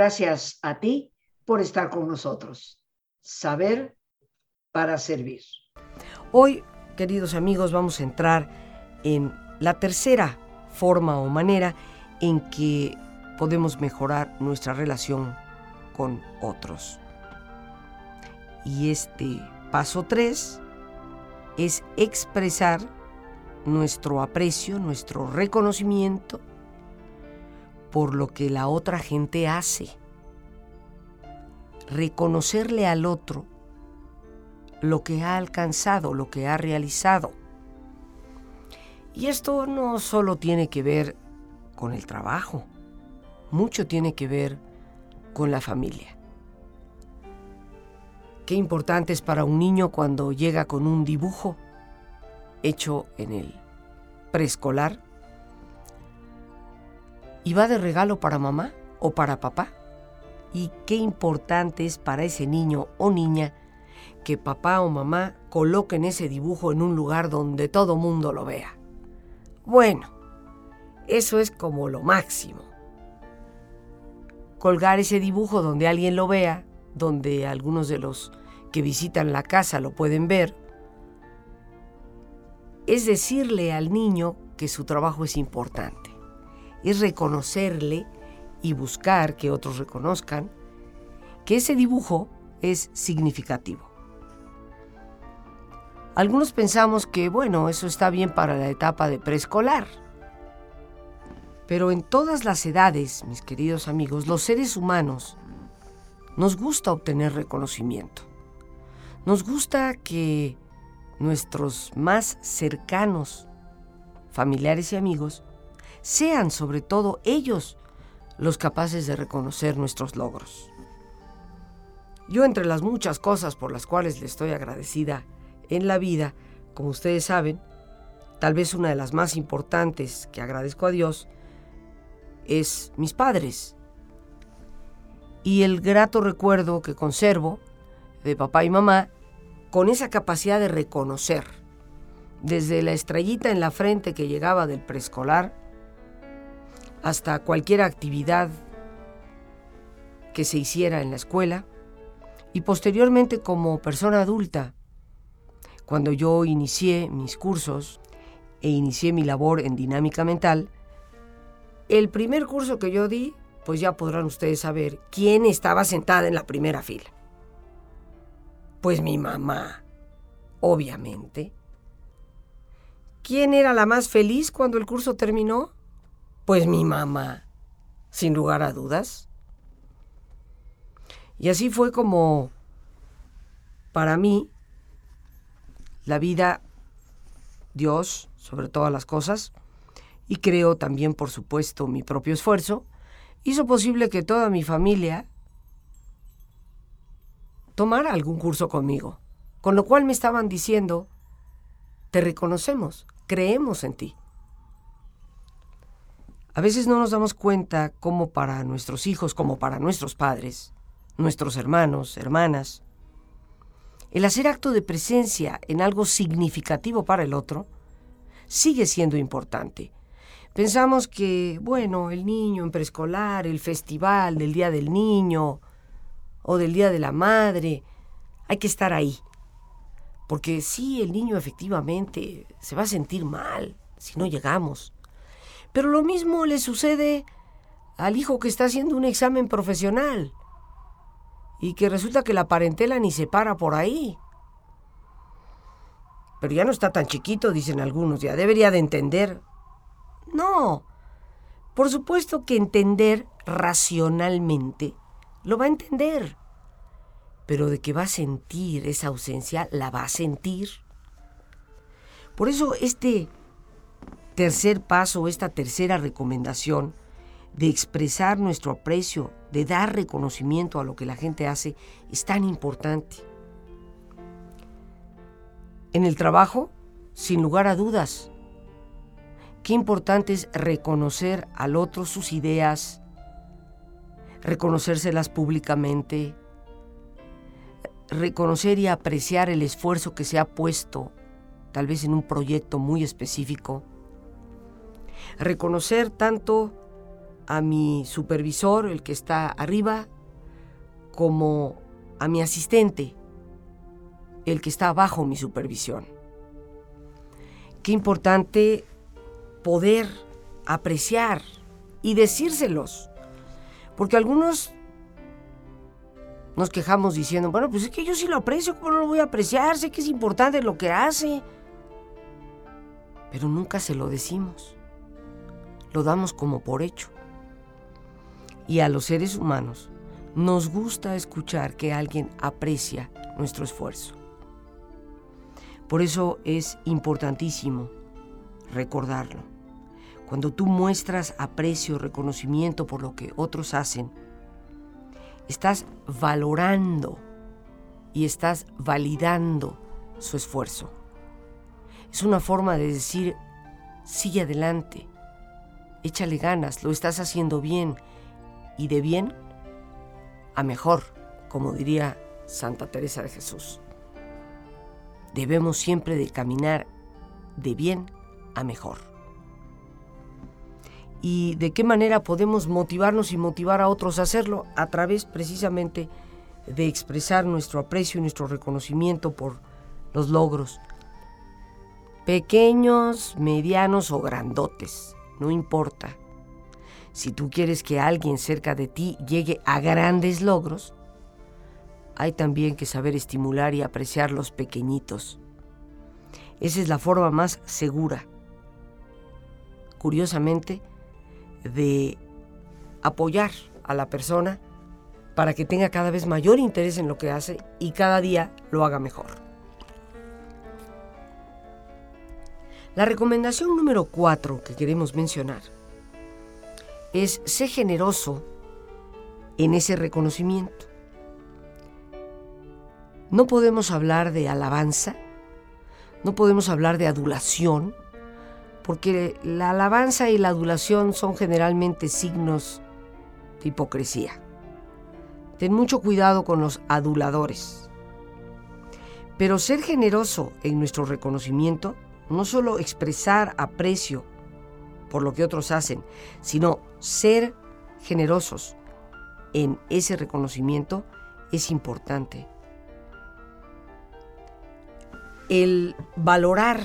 Gracias a ti por estar con nosotros. Saber para servir. Hoy, queridos amigos, vamos a entrar en la tercera forma o manera en que podemos mejorar nuestra relación con otros. Y este paso 3 es expresar nuestro aprecio, nuestro reconocimiento por lo que la otra gente hace. Reconocerle al otro lo que ha alcanzado, lo que ha realizado. Y esto no solo tiene que ver con el trabajo, mucho tiene que ver con la familia. Qué importante es para un niño cuando llega con un dibujo hecho en el preescolar y va de regalo para mamá o para papá. Y qué importante es para ese niño o niña que papá o mamá coloquen ese dibujo en un lugar donde todo mundo lo vea. Bueno, eso es como lo máximo. Colgar ese dibujo donde alguien lo vea, donde algunos de los que visitan la casa lo pueden ver, es decirle al niño que su trabajo es importante, es reconocerle y buscar que otros reconozcan que ese dibujo es significativo. Algunos pensamos que, bueno, eso está bien para la etapa de preescolar. Pero en todas las edades, mis queridos amigos, los seres humanos nos gusta obtener reconocimiento. Nos gusta que nuestros más cercanos, familiares y amigos, sean sobre todo ellos los capaces de reconocer nuestros logros. Yo entre las muchas cosas por las cuales le estoy agradecida en la vida, como ustedes saben, tal vez una de las más importantes que agradezco a Dios es mis padres. Y el grato recuerdo que conservo de papá y mamá con esa capacidad de reconocer, desde la estrellita en la frente que llegaba del preescolar hasta cualquier actividad que se hiciera en la escuela y posteriormente como persona adulta, cuando yo inicié mis cursos e inicié mi labor en dinámica mental, el primer curso que yo di, pues ya podrán ustedes saber quién estaba sentada en la primera fila. Pues mi mamá, obviamente. ¿Quién era la más feliz cuando el curso terminó? Pues mi mamá, sin lugar a dudas. Y así fue como, para mí, la vida, Dios, sobre todas las cosas, y creo también, por supuesto, mi propio esfuerzo, hizo posible que toda mi familia tomar algún curso conmigo, con lo cual me estaban diciendo, te reconocemos, creemos en ti. A veces no nos damos cuenta cómo para nuestros hijos, como para nuestros padres, nuestros hermanos, hermanas, el hacer acto de presencia en algo significativo para el otro sigue siendo importante. Pensamos que, bueno, el niño en preescolar, el festival del Día del Niño, o del Día de la Madre. Hay que estar ahí. Porque sí, el niño efectivamente se va a sentir mal si no llegamos. Pero lo mismo le sucede al hijo que está haciendo un examen profesional y que resulta que la parentela ni se para por ahí. Pero ya no está tan chiquito, dicen algunos, ya debería de entender. No, por supuesto que entender racionalmente lo va a entender. Pero de que va a sentir esa ausencia, la va a sentir. Por eso este tercer paso, esta tercera recomendación de expresar nuestro aprecio, de dar reconocimiento a lo que la gente hace, es tan importante. En el trabajo, sin lugar a dudas, qué importante es reconocer al otro sus ideas, reconocérselas públicamente, reconocer y apreciar el esfuerzo que se ha puesto, tal vez en un proyecto muy específico, reconocer tanto a mi supervisor, el que está arriba, como a mi asistente, el que está bajo mi supervisión. Qué importante poder apreciar y decírselos, porque algunos nos quejamos diciendo, bueno, pues es que yo sí lo aprecio, ¿cómo no lo voy a apreciar? Sé que es importante lo que hace, pero nunca se lo decimos, lo damos como por hecho. Y a los seres humanos nos gusta escuchar que alguien aprecia nuestro esfuerzo. Por eso es importantísimo recordarlo. Cuando tú muestras aprecio, reconocimiento por lo que otros hacen, estás valorando y estás validando su esfuerzo. Es una forma de decir, sigue adelante, échale ganas, lo estás haciendo bien y de bien a mejor, como diría Santa Teresa de Jesús. Debemos siempre de caminar de bien a mejor. ¿Y de qué manera podemos motivarnos y motivar a otros a hacerlo? A través precisamente de expresar nuestro aprecio y nuestro reconocimiento por los logros. Pequeños, medianos o grandotes, no importa. Si tú quieres que alguien cerca de ti llegue a grandes logros, hay también que saber estimular y apreciar los pequeñitos. Esa es la forma más segura, curiosamente, de apoyar a la persona para que tenga cada vez mayor interés en lo que hace y cada día lo haga mejor. La recomendación número cuatro que queremos mencionar es ser generoso en ese reconocimiento. No podemos hablar de alabanza, no podemos hablar de adulación, porque la alabanza y la adulación son generalmente signos de hipocresía. Ten mucho cuidado con los aduladores. Pero ser generoso en nuestro reconocimiento, no solo expresar aprecio por lo que otros hacen, sino ser generosos en ese reconocimiento es importante. El valorar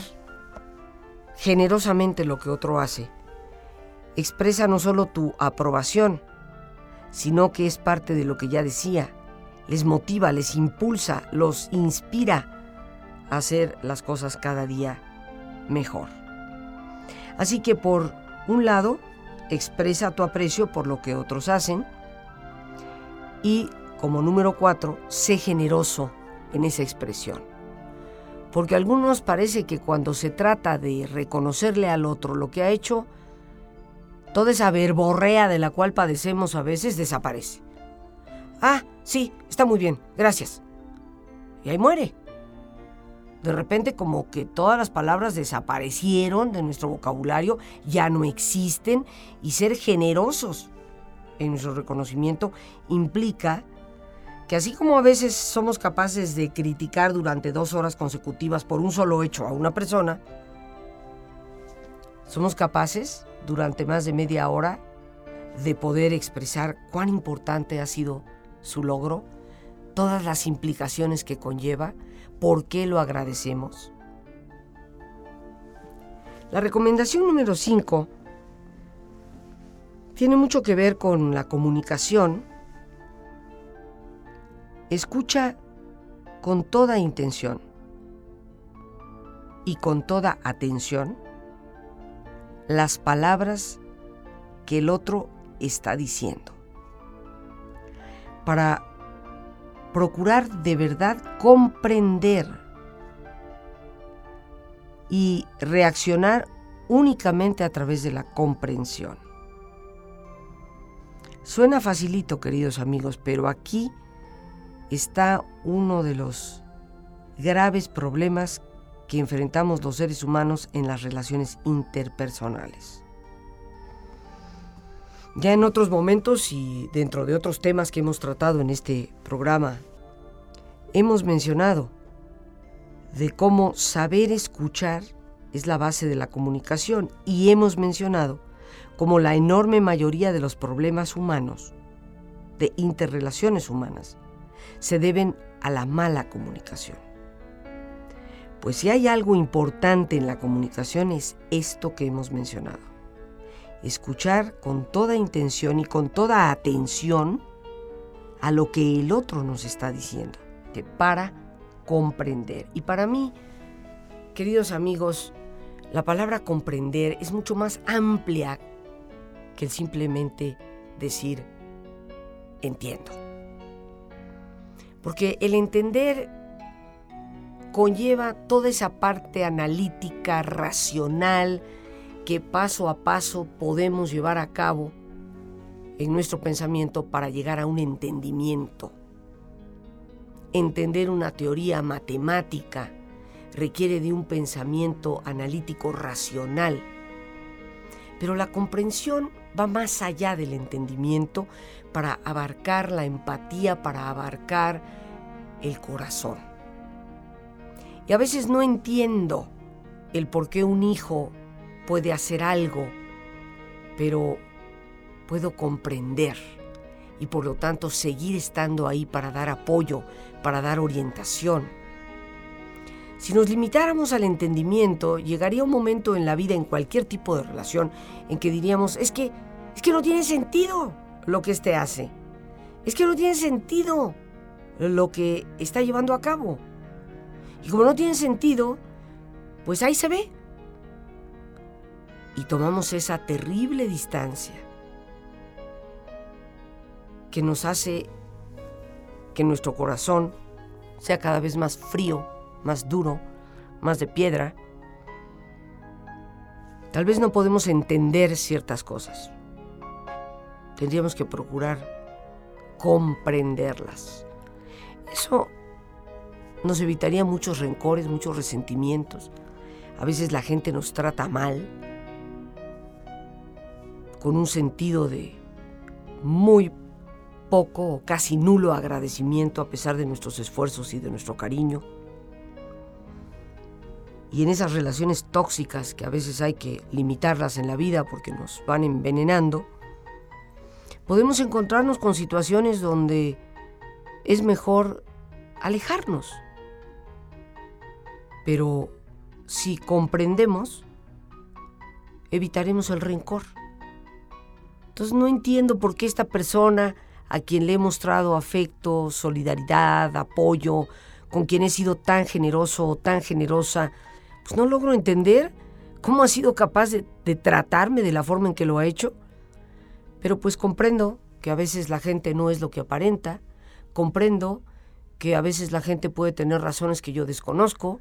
generosamente lo que otro hace expresa no solo tu aprobación, sino que es parte de lo que ya decía, les motiva, les impulsa, los inspira a hacer las cosas cada día mejor. Así que por un lado, expresa tu aprecio por lo que otros hacen. Y como número cuatro, sé generoso en esa expresión. Porque a algunos parece que cuando se trata de reconocerle al otro lo que ha hecho, toda esa verborrea de la cual padecemos a veces desaparece. Ah, sí, está muy bien, gracias. Y ahí muere. De repente como que todas las palabras desaparecieron de nuestro vocabulario, ya no existen y ser generosos en nuestro reconocimiento implica que así como a veces somos capaces de criticar durante dos horas consecutivas por un solo hecho a una persona, somos capaces durante más de media hora de poder expresar cuán importante ha sido su logro, todas las implicaciones que conlleva, ¿Por qué lo agradecemos? La recomendación número 5 tiene mucho que ver con la comunicación. Escucha con toda intención y con toda atención las palabras que el otro está diciendo para procurar de verdad comprender y reaccionar únicamente a través de la comprensión. Suena facilito, queridos amigos, pero aquí está uno de los graves problemas que enfrentamos los seres humanos en las relaciones interpersonales. Ya en otros momentos y dentro de otros temas que hemos tratado en este programa, hemos mencionado de cómo saber escuchar es la base de la comunicación y hemos mencionado como la enorme mayoría de los problemas humanos, de interrelaciones humanas, se deben a la mala comunicación. Pues si hay algo importante en la comunicación es esto que hemos mencionado. Escuchar con toda intención y con toda atención a lo que el otro nos está diciendo, para comprender. Y para mí, queridos amigos, la palabra comprender es mucho más amplia que el simplemente decir entiendo. Porque el entender conlleva toda esa parte analítica, racional, que paso a paso podemos llevar a cabo en nuestro pensamiento para llegar a un entendimiento. Entender una teoría matemática requiere de un pensamiento analítico racional, pero la comprensión va más allá del entendimiento para abarcar la empatía, para abarcar el corazón. Y a veces no entiendo el por qué un hijo puede hacer algo, pero puedo comprender y por lo tanto seguir estando ahí para dar apoyo, para dar orientación. Si nos limitáramos al entendimiento, llegaría un momento en la vida, en cualquier tipo de relación, en que diríamos, es que, es que no tiene sentido lo que éste hace. Es que no tiene sentido lo que está llevando a cabo. Y como no tiene sentido, pues ahí se ve. Y tomamos esa terrible distancia que nos hace que nuestro corazón sea cada vez más frío, más duro, más de piedra. Tal vez no podemos entender ciertas cosas. Tendríamos que procurar comprenderlas. Eso nos evitaría muchos rencores, muchos resentimientos. A veces la gente nos trata mal, con un sentido de muy poco o casi nulo agradecimiento a pesar de nuestros esfuerzos y de nuestro cariño. Y en esas relaciones tóxicas que a veces hay que limitarlas en la vida porque nos van envenenando, podemos encontrarnos con situaciones donde es mejor alejarnos pero si comprendemos, evitaremos el rencor. Entonces no entiendo por qué esta persona a quien le he mostrado afecto, solidaridad, apoyo, con quien he sido tan generoso o tan generosa, pues no logro entender cómo ha sido capaz de, de, tratarme de la forma en que lo ha hecho. Pero pues comprendo que a veces la gente no es lo que aparenta, comprendo que a veces la gente puede tener razones que yo desconozco,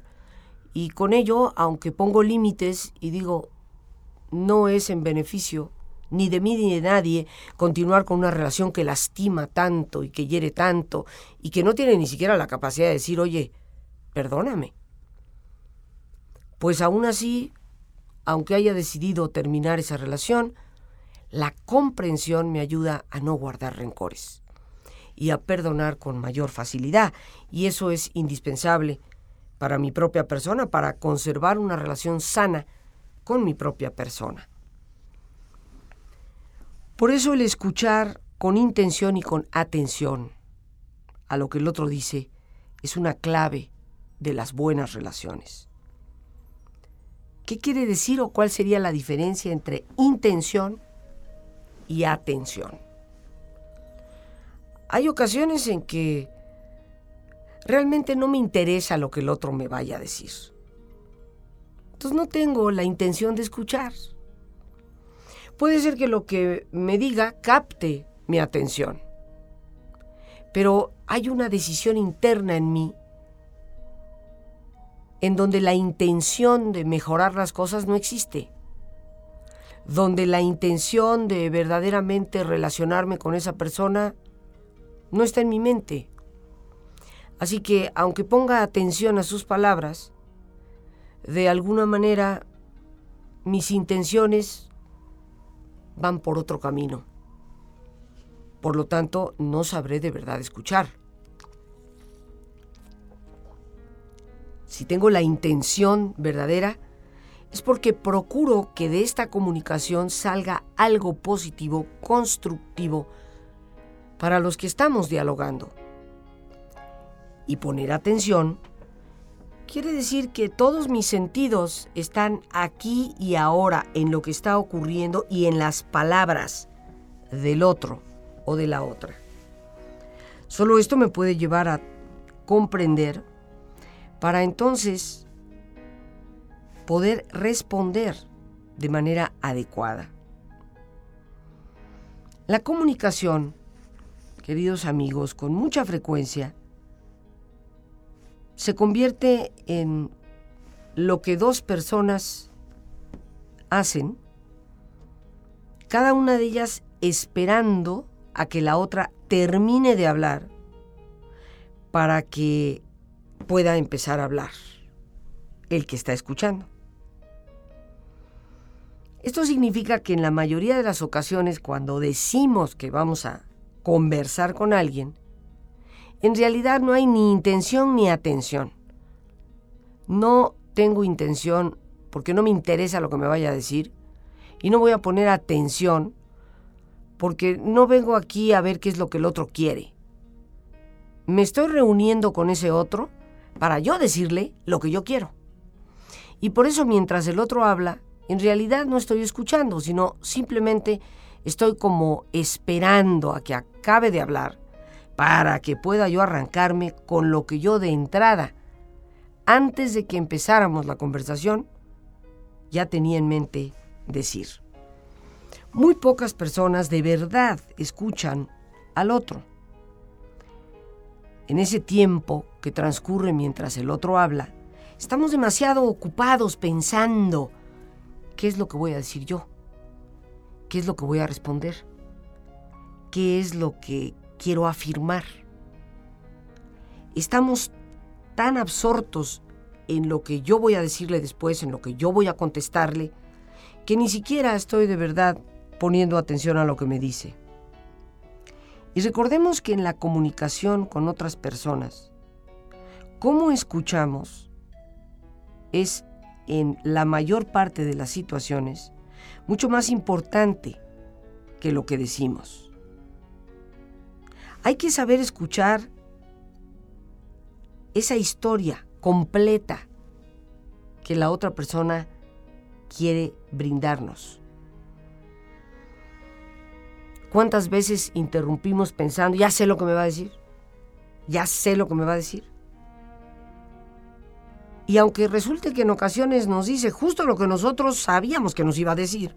y con ello, aunque pongo límites y digo, no es en beneficio ni de mí ni de nadie continuar con una relación que lastima tanto y que hiere tanto y que no tiene ni siquiera la capacidad de decir, oye, perdóname. Pues aún así, aunque haya decidido terminar esa relación, la comprensión me ayuda a no guardar rencores y a perdonar con mayor facilidad. Y eso es indispensable para mi propia persona, para conservar una relación sana con mi propia persona. Por eso el escuchar con intención y con atención a lo que el otro dice es una clave de las buenas relaciones. ¿Qué quiere decir o cuál sería la diferencia entre intención y atención? Hay ocasiones en que realmente no me interesa lo que el otro me vaya a decir. Entonces no tengo la intención de escuchar. Puede ser que lo que me diga capte mi atención, pero hay una decisión interna en mí en donde la intención de mejorar las cosas no existe, donde la intención de verdaderamente relacionarme con esa persona no está en mi mente. Así que, aunque ponga atención a sus palabras, de alguna manera mis intenciones van por otro camino. Por lo tanto, no sabré de verdad escuchar. Si tengo la intención verdadera, es porque procuro que de esta comunicación salga algo positivo, constructivo, para los que estamos dialogando. Y poner atención quiere decir que todos mis sentidos están aquí y ahora en lo que está ocurriendo y en las palabras del otro o de la otra. Solo esto me puede llevar a comprender para entonces poder responder de manera adecuada. La comunicación, queridos amigos, con mucha frecuencia se convierte en lo que dos personas hacen, cada una de ellas esperando a que la otra termine de hablar para que pueda empezar a hablar el que está escuchando. Esto significa que en la mayoría de las ocasiones cuando decimos que vamos a conversar con alguien, en realidad no hay ni intención ni atención. No tengo intención porque no me interesa lo que me vaya a decir y no voy a poner atención porque no vengo aquí a ver qué es lo que el otro quiere. Me estoy reuniendo con ese otro para yo decirle lo que yo quiero. Y por eso mientras el otro habla, en realidad no estoy escuchando, sino simplemente estoy como esperando a que acabe de hablar para que pueda yo arrancarme con lo que yo de entrada, antes de que empezáramos la conversación, ya tenía en mente decir. Muy pocas personas de verdad escuchan al otro. En ese tiempo que transcurre mientras el otro habla, estamos demasiado ocupados pensando qué es lo que voy a decir yo, qué es lo que voy a responder, qué es lo que quiero afirmar. Estamos tan absortos en lo que yo voy a decirle después, en lo que yo voy a contestarle, que ni siquiera estoy de verdad poniendo atención a lo que me dice. Y recordemos que en la comunicación con otras personas, cómo escuchamos es en la mayor parte de las situaciones mucho más importante que lo que decimos. Hay que saber escuchar esa historia completa que la otra persona quiere brindarnos. ¿Cuántas veces interrumpimos pensando, ya sé lo que me va a decir? Ya sé lo que me va a decir. Y aunque resulte que en ocasiones nos dice justo lo que nosotros sabíamos que nos iba a decir,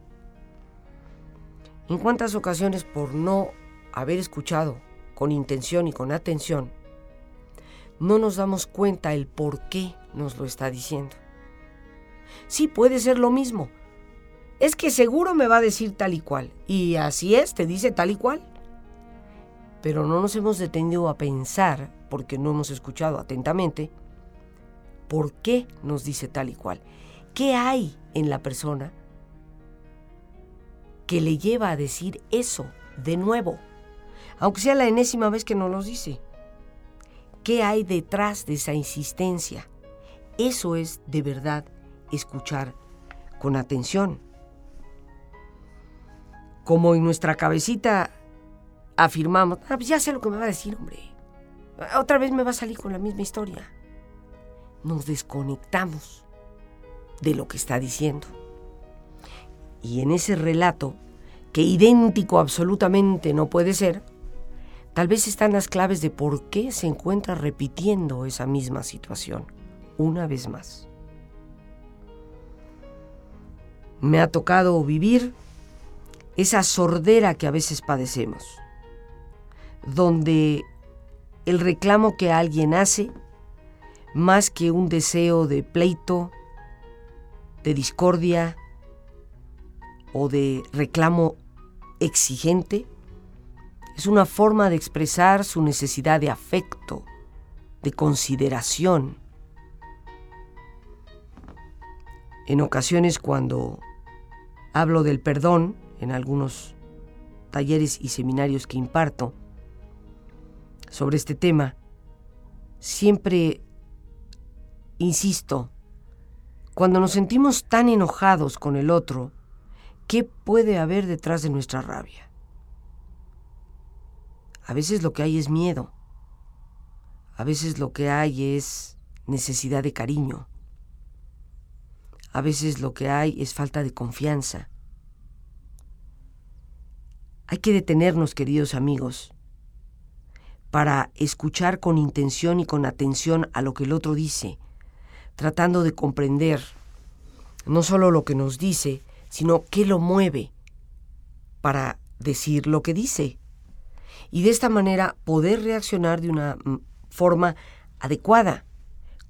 ¿en cuántas ocasiones por no haber escuchado con intención y con atención, no nos damos cuenta el por qué nos lo está diciendo? Sí, puede ser lo mismo, es que seguro me va a decir tal y cual. Y así es, te dice tal y cual. Pero no nos hemos detenido a pensar, porque no hemos escuchado atentamente, por qué nos dice tal y cual. ¿Qué hay en la persona que le lleva a decir eso de nuevo? Aunque sea la enésima vez que nos lo dice. ¿Qué hay detrás de esa insistencia? Eso es de verdad escuchar con atención como en nuestra cabecita afirmamos, ah, pues ya sé lo que me va a decir, hombre. Otra vez me va a salir con la misma historia. Nos desconectamos de lo que está diciendo. Y en ese relato, que idéntico absolutamente no puede ser, tal vez están las claves de por qué se encuentra repitiendo esa misma situación una vez más. Me ha tocado vivir esa sordera que a veces padecemos, donde el reclamo que alguien hace, más que un deseo de pleito, de discordia o de reclamo exigente, es una forma de expresar su necesidad de afecto, de consideración. En ocasiones cuando hablo del perdón, en algunos talleres y seminarios que imparto sobre este tema, siempre insisto, Cuando nos sentimos tan enojados con el otro, ¿qué puede haber detrás de nuestra rabia? A veces lo que hay es miedo. A veces lo que hay es necesidad de cariño. A veces lo que hay es falta de confianza. Hay que detenernos, queridos amigos, para escuchar con intención y con atención a lo que el otro dice, tratando de comprender no solo lo que nos dice, sino qué lo mueve para decir lo que dice. Y de esta manera poder reaccionar de una mm, forma adecuada,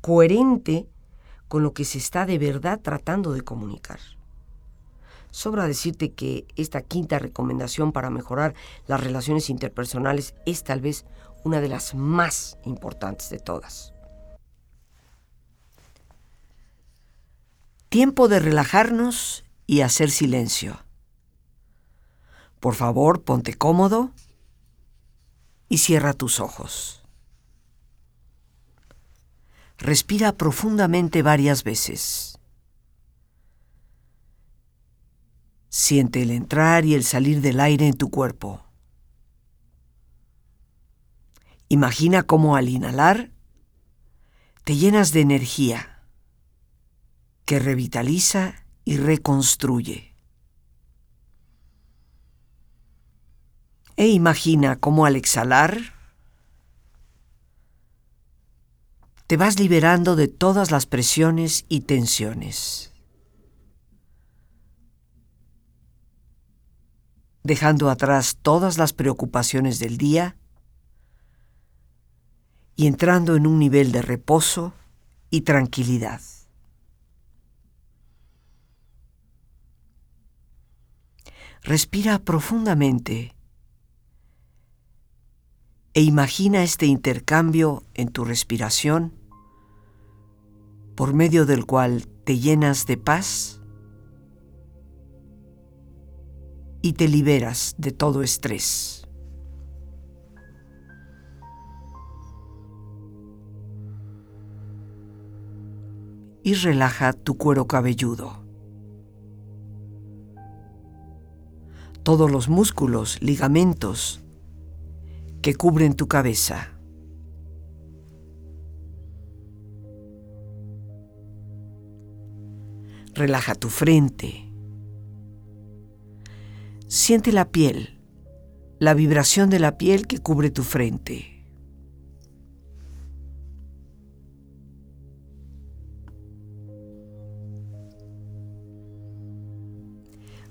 coherente con lo que se está de verdad tratando de comunicar. Sobra decirte que esta quinta recomendación para mejorar las relaciones interpersonales es tal vez una de las más importantes de todas. Tiempo de relajarnos y hacer silencio. Por favor, ponte cómodo y cierra tus ojos. Respira profundamente varias veces. Siente el entrar y el salir del aire en tu cuerpo. Imagina cómo al inhalar te llenas de energía que revitaliza y reconstruye. E imagina cómo al exhalar te vas liberando de todas las presiones y tensiones, dejando atrás todas las preocupaciones del día y entrando en un nivel de reposo y tranquilidad. Respira profundamente e imagina este intercambio en tu respiración por medio del cual te llenas de paz y te liberas de todo estrés. Y relaja tu cuero cabelludo. Todos los músculos, ligamentos que cubren tu cabeza. Relaja tu frente. Siente la piel, la vibración de la piel que cubre tu frente.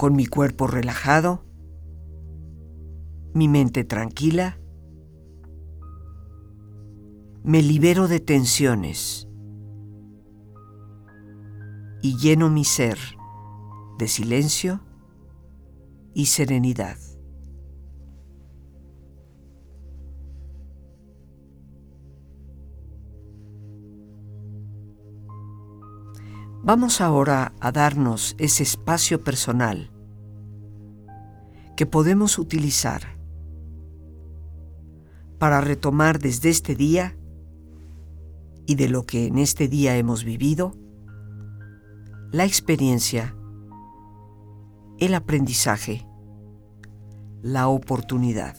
Con mi cuerpo relajado, mi mente tranquila, me libero de tensiones y lleno mi ser de silencio y serenidad. Vamos ahora a darnos ese espacio personal que podemos utilizar para retomar desde este día y de lo que en este día hemos vivido, la experiencia, el aprendizaje, la oportunidad.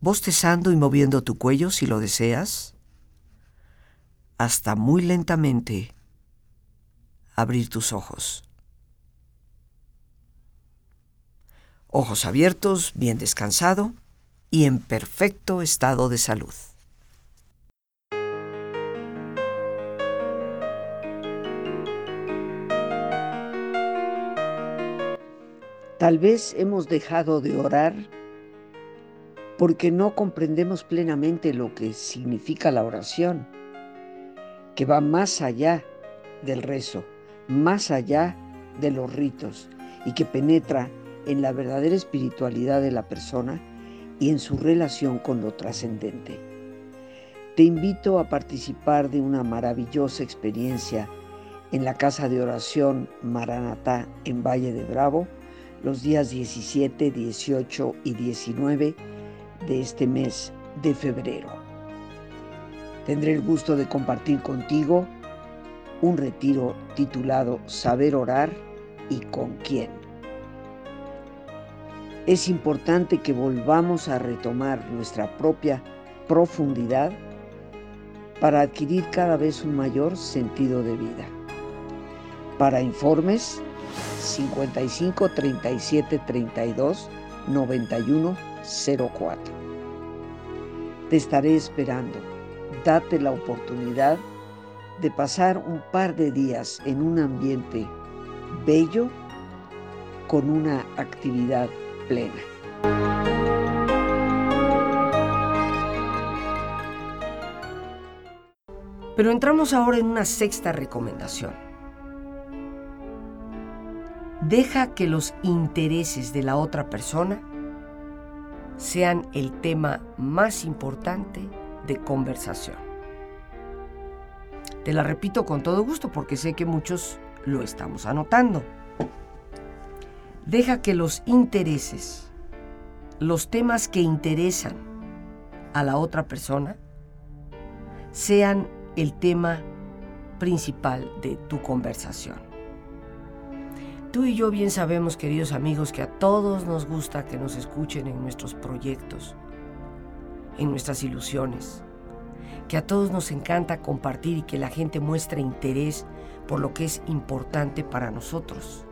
bostezando y moviendo tu cuello si lo deseas, hasta muy lentamente abrir tus ojos. Ojos abiertos, bien descansado y en perfecto estado de salud. Tal vez hemos dejado de orar porque no comprendemos plenamente lo que significa la oración, que va más allá del rezo, más allá de los ritos y que penetra en la verdadera espiritualidad de la persona y en su relación con lo trascendente. Te invito a participar de una maravillosa experiencia en la casa de oración Maranatá en Valle de Bravo los días 17, 18 y 19 de este mes de febrero. Tendré el gusto de compartir contigo un retiro titulado Saber orar y con quién. Es importante que volvamos a retomar nuestra propia profundidad para adquirir cada vez un mayor sentido de vida. Para informes 55 37 32 91 04. Te estaré esperando. Date la oportunidad de pasar un par de días en un ambiente bello con una actividad plena. Pero entramos ahora en una sexta recomendación. Deja que los intereses de la otra persona sean el tema más importante de conversación. Te la repito con todo gusto porque sé que muchos lo estamos anotando. Deja que los intereses, los temas que interesan a la otra persona sean el tema principal de tu conversación. Tú y yo bien sabemos, queridos amigos, que a todos nos gusta que nos escuchen en nuestros proyectos, en nuestras ilusiones, que a todos nos encanta compartir y que la gente muestre interés por lo que es importante para nosotros.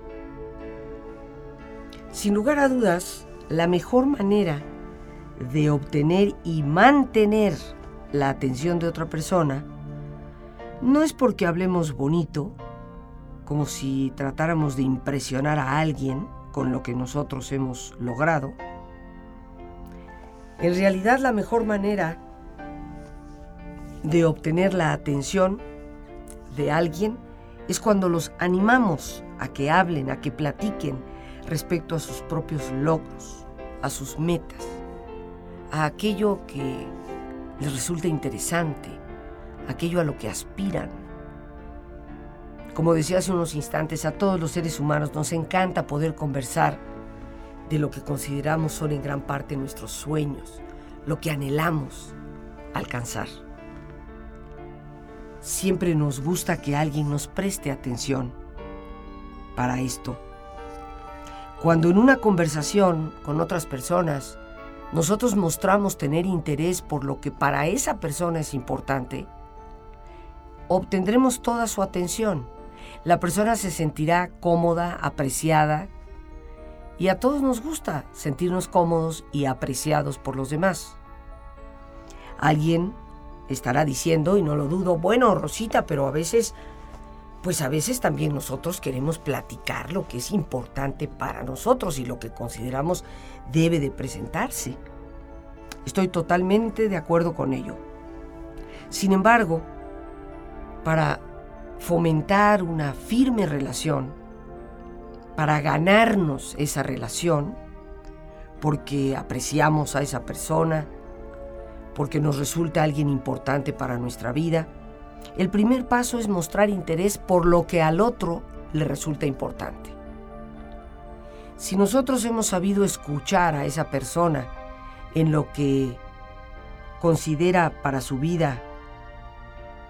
Sin lugar a dudas, la mejor manera de obtener y mantener la atención de otra persona no es porque hablemos bonito, como si tratáramos de impresionar a alguien con lo que nosotros hemos logrado. En realidad la mejor manera de obtener la atención de alguien es cuando los animamos a que hablen, a que platiquen respecto a sus propios logros, a sus metas, a aquello que les resulta interesante, aquello a lo que aspiran. Como decía hace unos instantes, a todos los seres humanos nos encanta poder conversar de lo que consideramos son en gran parte nuestros sueños, lo que anhelamos alcanzar. Siempre nos gusta que alguien nos preste atención para esto. Cuando en una conversación con otras personas nosotros mostramos tener interés por lo que para esa persona es importante, obtendremos toda su atención. La persona se sentirá cómoda, apreciada, y a todos nos gusta sentirnos cómodos y apreciados por los demás. Alguien estará diciendo, y no lo dudo, bueno, Rosita, pero a veces, pues a veces también nosotros queremos platicar lo que es importante para nosotros y lo que consideramos debe de presentarse. Estoy totalmente de acuerdo con ello. Sin embargo, para fomentar una firme relación, para ganarnos esa relación, porque apreciamos a esa persona, porque nos resulta alguien importante para nuestra vida, el primer paso es mostrar interés por lo que al otro le resulta importante. Si nosotros hemos sabido escuchar a esa persona en lo que considera para su vida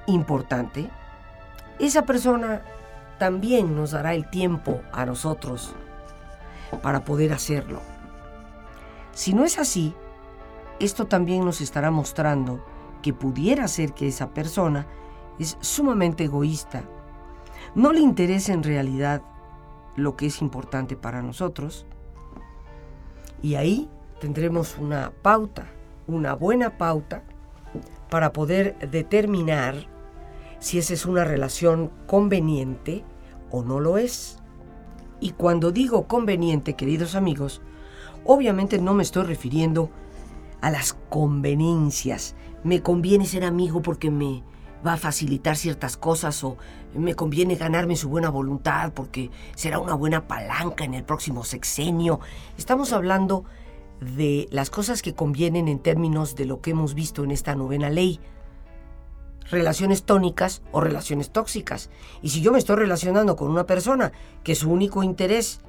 importante, esa persona también nos dará el tiempo a nosotros para poder hacerlo. Si no es así, esto también nos estará mostrando que pudiera ser que esa persona es sumamente egoísta. No le interesa en realidad lo que es importante para nosotros. Y ahí tendremos una pauta, una buena pauta, para poder determinar si esa es una relación conveniente o no lo es. Y cuando digo conveniente, queridos amigos, obviamente no me estoy refiriendo a las conveniencias. Me conviene ser amigo porque me va a facilitar ciertas cosas o me conviene ganarme su buena voluntad porque será una buena palanca en el próximo sexenio. Estamos hablando de las cosas que convienen en términos de lo que hemos visto en esta novena ley. Relaciones tónicas o relaciones tóxicas. Y si yo me estoy relacionando con una persona que su único interés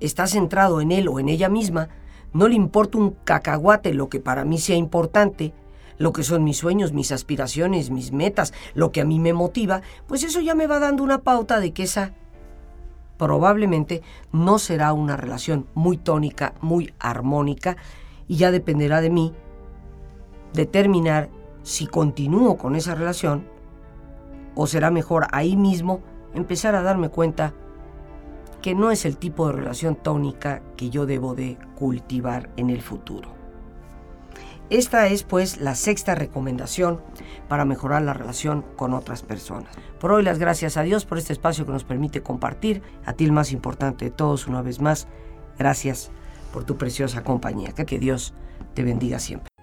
está centrado en él o en ella misma, no le importa un cacahuate lo que para mí sea importante, lo que son mis sueños, mis aspiraciones, mis metas, lo que a mí me motiva, pues eso ya me va dando una pauta de que esa probablemente no será una relación muy tónica, muy armónica, y ya dependerá de mí determinar si continúo con esa relación o será mejor ahí mismo empezar a darme cuenta que no es el tipo de relación tónica que yo debo de cultivar en el futuro. Esta es pues la sexta recomendación para mejorar la relación con otras personas. Por hoy las gracias a Dios por este espacio que nos permite compartir. A ti el más importante de todos una vez más. Gracias por tu preciosa compañía. Que Dios te bendiga siempre.